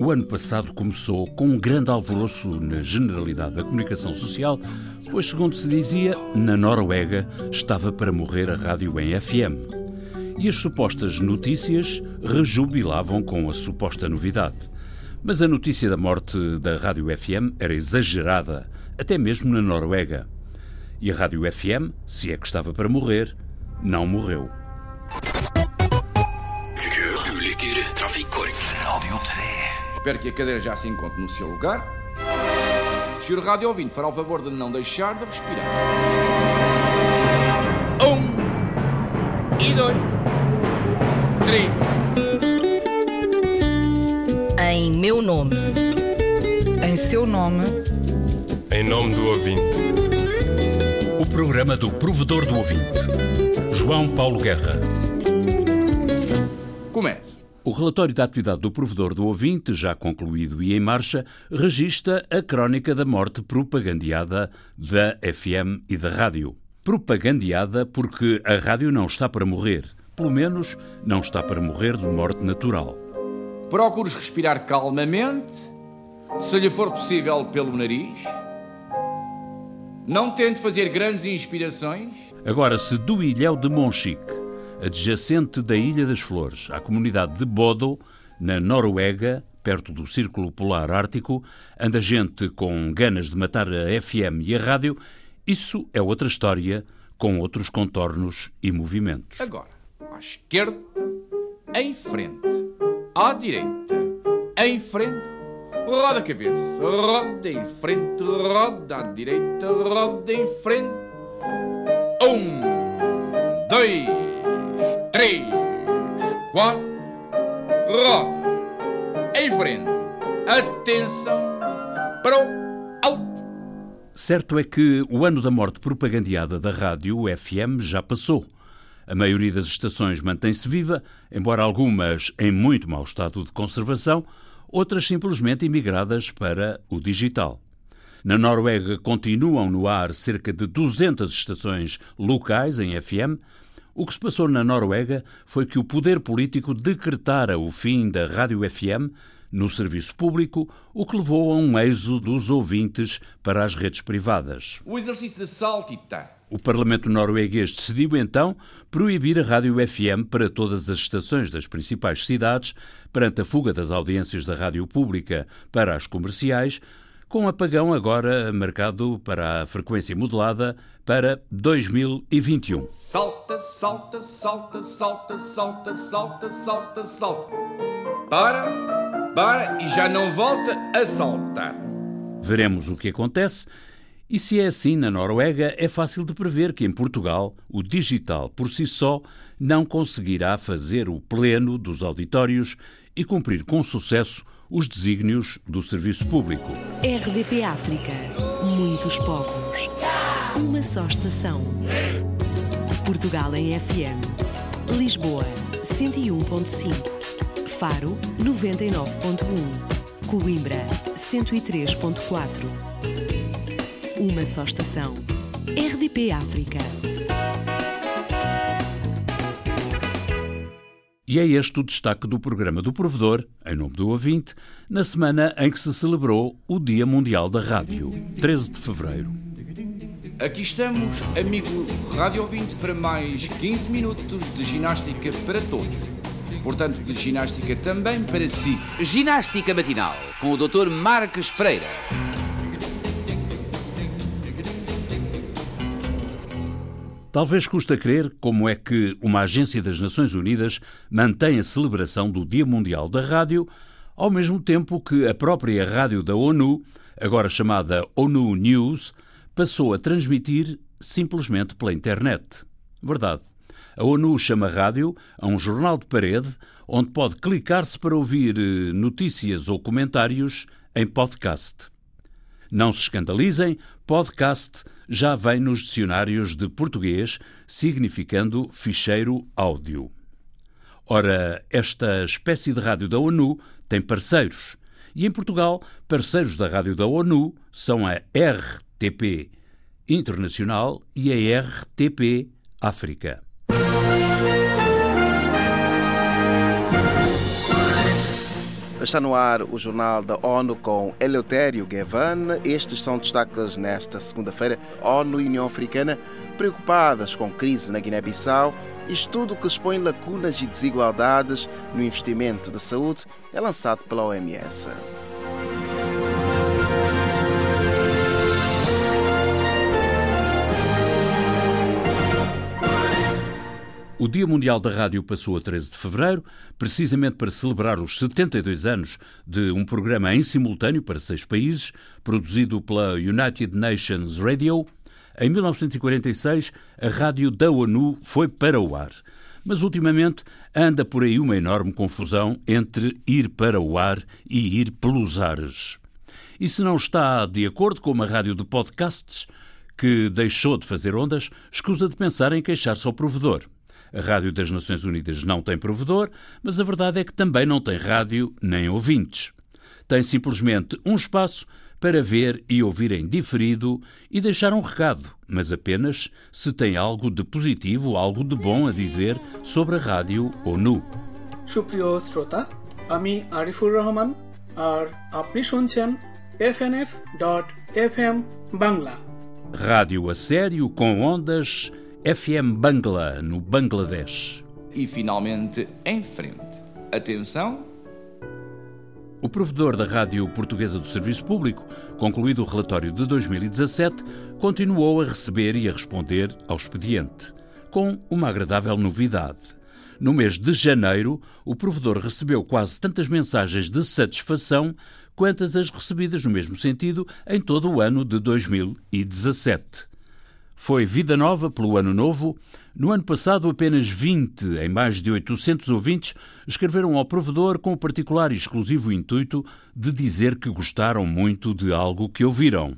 O ano passado começou com um grande alvoroço na generalidade da comunicação social, pois, segundo se dizia, na Noruega estava para morrer a rádio em FM. E as supostas notícias rejubilavam com a suposta novidade. Mas a notícia da morte da rádio FM era exagerada, até mesmo na Noruega. E a rádio FM, se é que estava para morrer, não morreu. Espero que a cadeira já se encontre no seu lugar. Senhor Rádio Ouvinte, fará o favor de não deixar de respirar. Um. E dois. Três. Em meu nome. Em seu nome. Em nome do ouvinte. O programa do provedor do ouvinte. João Paulo Guerra. Comece. O relatório da atividade do provedor do ouvinte, já concluído e em marcha, registra a crónica da morte propagandeada da FM e da rádio. Propagandeada porque a rádio não está para morrer. Pelo menos não está para morrer de morte natural. Procures respirar calmamente, se lhe for possível pelo nariz. Não tente fazer grandes inspirações. Agora, se do Ilhéu de Monchique adjacente da Ilha das Flores, à comunidade de Bodo, na Noruega, perto do Círculo Polar Ártico, anda gente com ganas de matar a FM e a rádio, isso é outra história, com outros contornos e movimentos. Agora, à esquerda, em frente, à direita, em frente, roda a cabeça, roda em frente, roda à direita, roda em frente. Um, dois, três, quatro, roda, em frente, atenção, para o alto. Certo é que o ano da morte propagandeada da rádio FM já passou. A maioria das estações mantém-se viva, embora algumas em muito mau estado de conservação, outras simplesmente emigradas para o digital. Na Noruega continuam no ar cerca de 200 estações locais em FM, o que se passou na Noruega foi que o poder político decretara o fim da rádio FM no serviço público, o que levou a um êxodo dos ouvintes para as redes privadas. O exercício de saltitar. O Parlamento norueguês decidiu então proibir a rádio FM para todas as estações das principais cidades, perante a fuga das audiências da rádio pública para as comerciais, com apagão agora marcado para a frequência modulada para 2021. Salta, salta, salta, salta, salta, salta, salta, salta. Para, para e já não volta a saltar. Veremos o que acontece. E se é assim na Noruega, é fácil de prever que em Portugal o digital por si só não conseguirá fazer o pleno dos auditórios e cumprir com sucesso os desígnios do serviço público. RDP África. Muitos povos. Uma só estação. Portugal em FM. Lisboa, 101.5. Faro, 99.1. Coimbra, 103.4. Uma só estação. RDP África. E é este o destaque do programa do Provedor, em nome do ouvinte, na semana em que se celebrou o Dia Mundial da Rádio, 13 de fevereiro. Aqui estamos, amigo rádio ouvinte, para mais 15 minutos de ginástica para todos. Portanto, de ginástica também para si. Ginástica matinal com o Dr. Marques Pereira. Talvez custa crer como é que uma agência das Nações Unidas mantém a celebração do Dia Mundial da Rádio, ao mesmo tempo que a própria rádio da ONU, agora chamada ONU News, passou a transmitir simplesmente pela internet. Verdade. A ONU chama rádio a um jornal de parede onde pode clicar-se para ouvir eh, notícias ou comentários em podcast. Não se escandalizem, podcast já vem nos dicionários de português, significando ficheiro áudio. Ora, esta espécie de rádio da ONU tem parceiros. E em Portugal, parceiros da rádio da ONU são a RTP Internacional e a RTP África. Está no ar o Jornal da ONU com Eleutério Gavan. Estes são destaques nesta segunda-feira. ONU e União Africana preocupadas com crise na Guiné-Bissau. Estudo que expõe lacunas e desigualdades no investimento da saúde é lançado pela OMS. O Dia Mundial da Rádio passou a 13 de fevereiro, precisamente para celebrar os 72 anos de um programa em simultâneo para seis países, produzido pela United Nations Radio. Em 1946, a rádio da ONU foi para o ar. Mas ultimamente anda por aí uma enorme confusão entre ir para o ar e ir pelos ares. E se não está de acordo com uma rádio de podcasts que deixou de fazer ondas, escusa de pensar em queixar-se ao provedor. A Rádio das Nações Unidas não tem provedor, mas a verdade é que também não tem rádio nem ouvintes. Tem simplesmente um espaço para ver e ouvir em diferido e deixar um recado, mas apenas se tem algo de positivo, algo de bom a dizer sobre a rádio ONU. সুপ্রিয় শ্রোতা আমি আরিফুর রহমান আর আপনি শুনছেন FNF dot FM Bangla Rádio a sério com ondas FM Bangla, no Bangladesh. E finalmente, em frente. Atenção, O provedor da Rádio Portuguesa do Serviço Público, concluído o relatório de 2017, continuou a receber e a responder ao expediente, com uma agradável novidade. No mês de janeiro, o provedor recebeu quase tantas mensagens de satisfação quantas as recebidas no mesmo sentido em todo o ano de 2017. Foi vida nova pelo ano novo. No ano passado, apenas 20 em mais de 800 ouvintes escreveram ao provedor com o particular e exclusivo intuito de dizer que gostaram muito de algo que ouviram.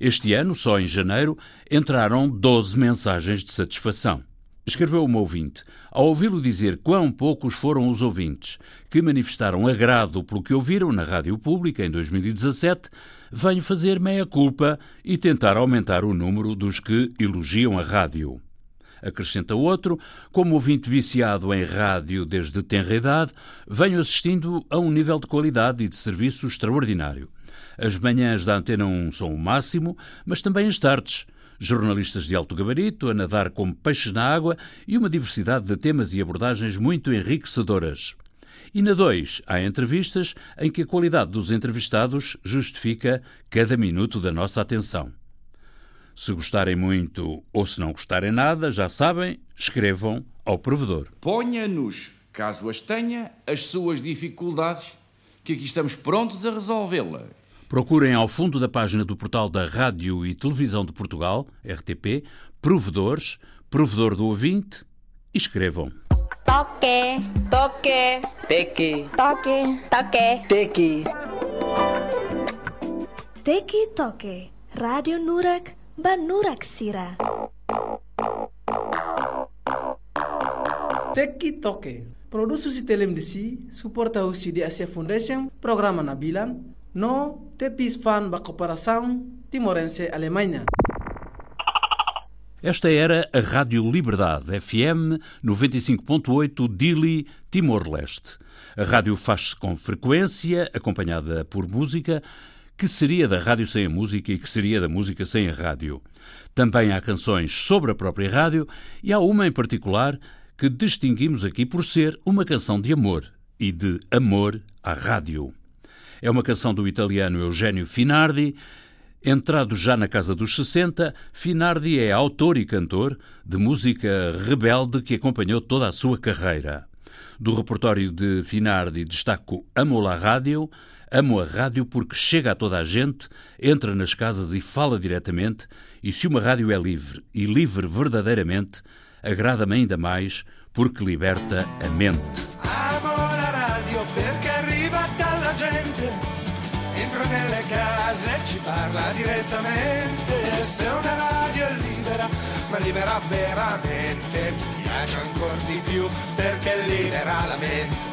Este ano, só em janeiro, entraram 12 mensagens de satisfação. Escreveu uma ouvinte, ao ouvi-lo dizer quão poucos foram os ouvintes que manifestaram agrado pelo que ouviram na rádio pública em 2017, venho fazer meia-culpa e tentar aumentar o número dos que elogiam a rádio. Acrescenta outro, como ouvinte viciado em rádio desde tenra idade, venho assistindo a um nível de qualidade e de serviço extraordinário. As manhãs da Antena 1 são o máximo, mas também as tardes. Jornalistas de alto gabarito a nadar como peixes na água e uma diversidade de temas e abordagens muito enriquecedoras. E na 2, há entrevistas em que a qualidade dos entrevistados justifica cada minuto da nossa atenção. Se gostarem muito ou se não gostarem nada, já sabem, escrevam ao provedor. ponha-nos, caso as tenha, as suas dificuldades, que aqui estamos prontos a resolvê-las. Procurem ao fundo da página do portal da Rádio e Televisão de Portugal, RTP, provedores, provedor do ouvinte e escrevam. Toque, toque, Teki, toque, toque. teki. Teki Toke, Radio Nurak Banurak Sira. Teki Toke Produksi telemdisi suporta usi di Asia Foundation programa Nabilan no tepis fan ba cooperação timorense Alemanha. Esta era a Rádio Liberdade, FM 95.8 Dili, Timor-Leste. A rádio faz-se com frequência, acompanhada por música, que seria da rádio sem a música e que seria da música sem a rádio. Também há canções sobre a própria rádio e há uma em particular que distinguimos aqui por ser uma canção de amor e de amor à rádio. É uma canção do italiano Eugênio Finardi. Entrado já na casa dos 60, Finardi é autor e cantor de música rebelde que acompanhou toda a sua carreira. Do repertório de Finardi destaco Amo la Rádio, amo a rádio porque chega a toda a gente, entra nas casas e fala diretamente, e se uma rádio é livre e livre verdadeiramente, agrada-me ainda mais porque liberta a mente. Parla direttamente. Se una radio è libera, ma libera veramente, mi piace ancora di più perché libera la mente.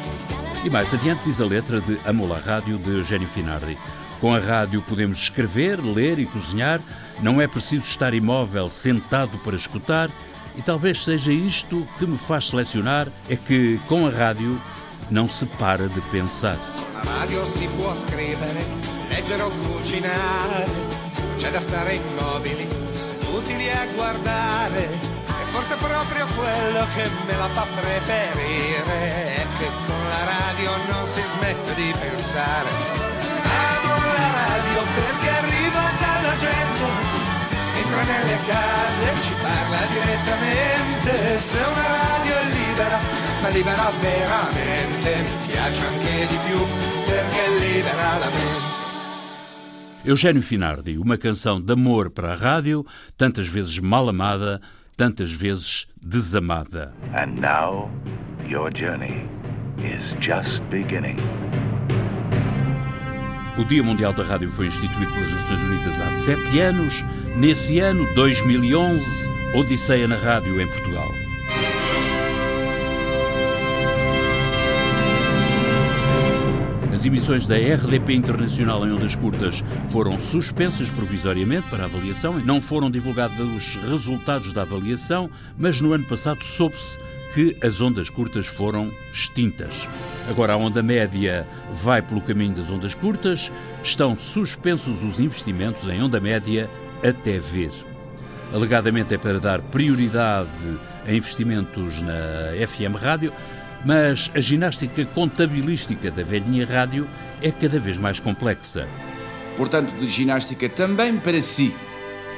E mais adiante diz a letra de Amo la Rádio de Eugênio Finardi. Com a rádio podemos escrever, ler e cozinhar, não é preciso estar imóvel, sentado para escutar, e talvez seja isto que me faz selecionar, é que com a rádio não se para de pensar. La radio si può scrivere, leggere o cucinare, c'è da stare immobili, seduti lì a guardare. E forse proprio quello che me la fa preferire, è che con la radio non si smette di pensare. Amo la radio perché arriva dalla gente, entra nelle case, ci parla direttamente, se una radio è libera, ma libera veramente, mi piace anche di più perché libera la mente. Eugênio Finardi, uma canção de amor para a rádio, tantas vezes mal amada, tantas vezes desamada. And now, your journey is just beginning. O Dia Mundial da Rádio foi instituído pelas Nações Unidas há sete anos. Nesse ano, 2011, Odisseia na Rádio em Portugal. Emissões da RDP Internacional em ondas curtas foram suspensas provisoriamente para avaliação. Não foram divulgados os resultados da avaliação, mas no ano passado soube-se que as ondas curtas foram extintas. Agora a onda média vai pelo caminho das ondas curtas, estão suspensos os investimentos em onda média até ver. Alegadamente é para dar prioridade a investimentos na FM rádio, mas a ginástica contabilística da velhinha rádio é cada vez mais complexa. Portanto, de ginástica também para si.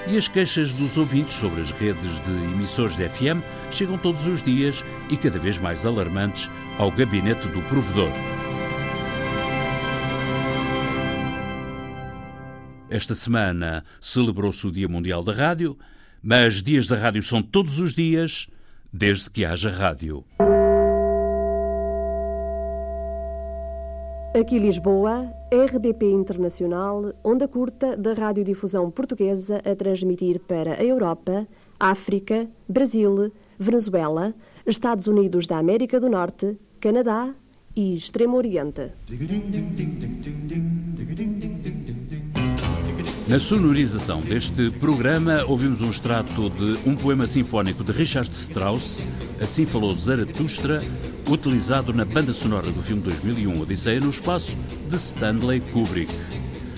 E as queixas dos ouvintes sobre as redes de emissores de FM chegam todos os dias e cada vez mais alarmantes ao gabinete do provedor. Esta semana celebrou-se o Dia Mundial da Rádio, mas dias da rádio são todos os dias, desde que haja rádio. Aqui Lisboa, RDP Internacional, onda curta da Radiodifusão Portuguesa a transmitir para a Europa, África, Brasil, Venezuela, Estados Unidos da América do Norte, Canadá e Extremo Oriente. Na sonorização deste programa, ouvimos um extrato de um poema sinfónico de Richard Strauss, Assim Falou Zaratustra, utilizado na banda sonora do filme 2001 Odisseia no Espaço, de Stanley Kubrick.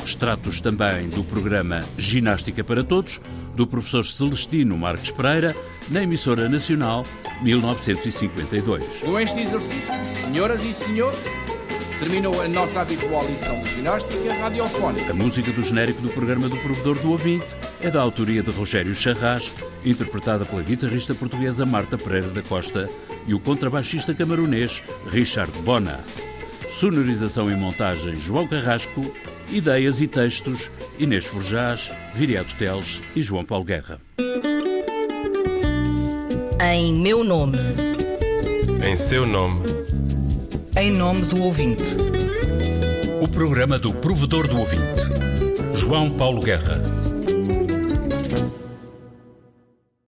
Extratos também do programa Ginástica para Todos, do professor Celestino Marques Pereira, na emissora nacional 1952. Com este exercício, senhoras e senhores, terminou a nossa habitual lição de ginástica radiofónica. A música do genérico do programa do Provedor do Ouvinte é da autoria de Rogério Charras, interpretada pela guitarrista portuguesa Marta Pereira da Costa e o contrabaixista camaronês Richard Bona. Sonorização e montagem João Carrasco, ideias e textos Inês Forjás, Viriato Teles e João Paulo Guerra. Em meu nome. Em seu nome. Em nome do ouvinte. O programa do Provedor do Ouvinte. João Paulo Guerra.